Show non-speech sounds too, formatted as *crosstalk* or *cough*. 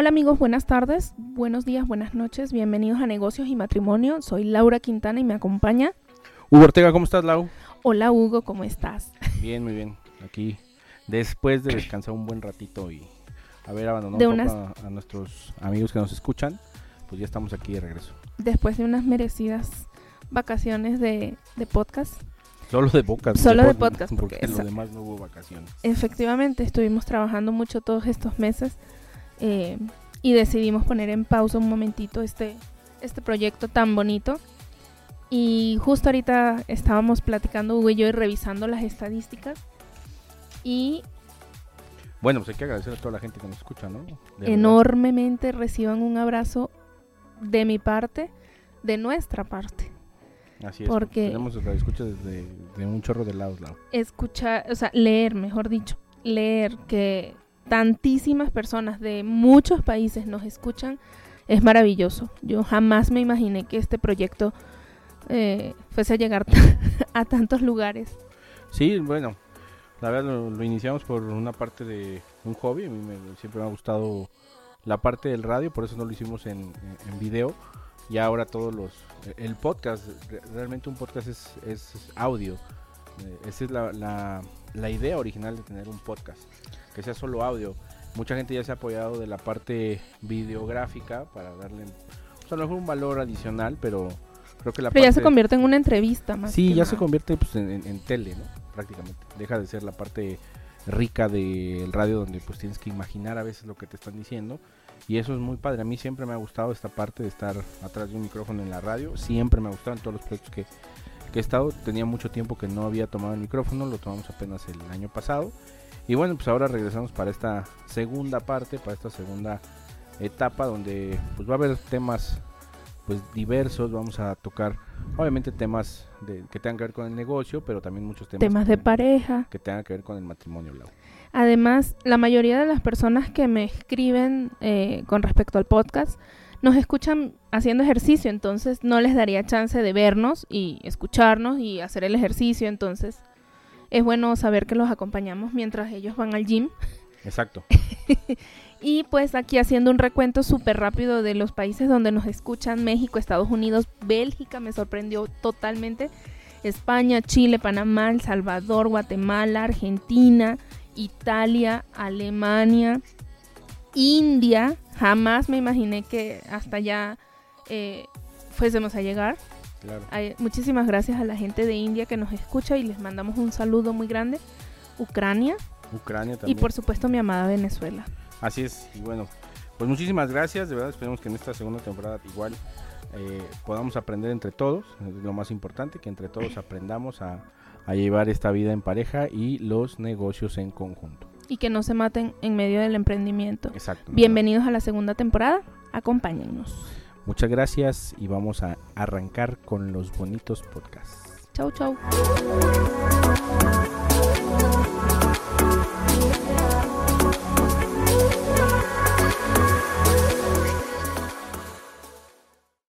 Hola amigos, buenas tardes, buenos días, buenas noches, bienvenidos a Negocios y Matrimonio. Soy Laura Quintana y me acompaña Hugo Ortega, ¿cómo estás, Lau? Hola Hugo, ¿cómo estás? Bien, muy bien. Aquí, después de descansar un buen ratito y haber abandonado un unas- a, a nuestros amigos que nos escuchan, pues ya estamos aquí de regreso. Después de unas merecidas vacaciones de, de podcast, Solo de podcast. Solo de podcast, Porque porque lo demás no hubo vacaciones. efectivamente estuvimos trabajando mucho todos estos meses eh, y decidimos poner en pausa un momentito este, este proyecto tan bonito. Y justo ahorita estábamos platicando Hugo y yo y revisando las estadísticas y Bueno, pues hay que agradecer a toda la gente que nos escucha, ¿no? De verdad. enormemente reciban un abrazo de mi parte, de nuestra parte. Así es. porque- Tenemos escucha desde de un chorro de lados, Lau. Escuchar, o sea, leer, mejor dicho, leer que tantísimas personas de muchos países nos escuchan es maravilloso. Yo jamás me imaginé que este proyecto eh, fuese a llegar *laughs* a tantos lugares. Sí, bueno, la verdad lo, iniciamos por una parte de un hobby. A mí me- siempre me ha gustado la parte del radio, por eso no lo hicimos en, video. Y ahora todos los... El podcast, re- realmente un podcast es, es audio. Eh, esa es la- la idea original de tener un podcast, que sea solo audio. Mucha gente ya se ha apoyado de la parte videográfica para darle pues, a lo mejor un valor adicional, pero creo que la Pero ya se parte- convierte en una entrevista más. Sí, que ya se convierte pues, en, en- en tele, ¿no? Prácticamente. Deja de ser la parte rica del radio donde pues tienes que imaginar a veces lo que te están diciendo. Y eso es muy padre. A mí siempre me ha gustado esta parte de estar atrás de un micrófono en la radio. Siempre me ha gustado en todos los proyectos que, que he estado. Tenía mucho tiempo que no había tomado el micrófono. Lo tomamos apenas el año pasado. Y bueno, pues ahora regresamos para esta segunda parte, para esta segunda etapa donde pues va a haber temas pues diversos. Vamos a tocar obviamente temas de, que tengan que ver con el negocio, pero también muchos temas, Temas de pareja. que tengan que ver con el matrimonio. Lau. Además, la mayoría de las personas que me escriben eh, con respecto al podcast nos escuchan haciendo ejercicio, entonces no les daría chance de vernos y escucharnos y hacer el ejercicio, entonces es bueno saber que los acompañamos mientras ellos van al gym. Exacto. *laughs* Y pues aquí haciendo un recuento súper rápido de los países donde nos escuchan, México, Estados Unidos, Bélgica, me sorprendió totalmente, España, Chile, Panamá, El Salvador, Guatemala, Argentina, Italia, Alemania, India, jamás me imaginé que hasta allá eh, fuésemos a llegar. Claro. Ay, muchísimas gracias a la gente de India que nos escucha y les mandamos un saludo muy grande. Ucrania Ucrania y también. por supuesto mi amada Venezuela. Así es. Y bueno, pues muchísimas gracias. De verdad esperemos que en esta segunda temporada igual eh, podamos aprender entre todos. Es lo más importante, que entre todos *laughs* aprendamos a, a llevar esta vida en pareja y los negocios en conjunto. Y que no se maten en medio del emprendimiento. Exacto. Bienvenidos a la segunda temporada, acompáñennos. Muchas gracias y vamos a arrancar con los bonitos podcasts. Chau, chau.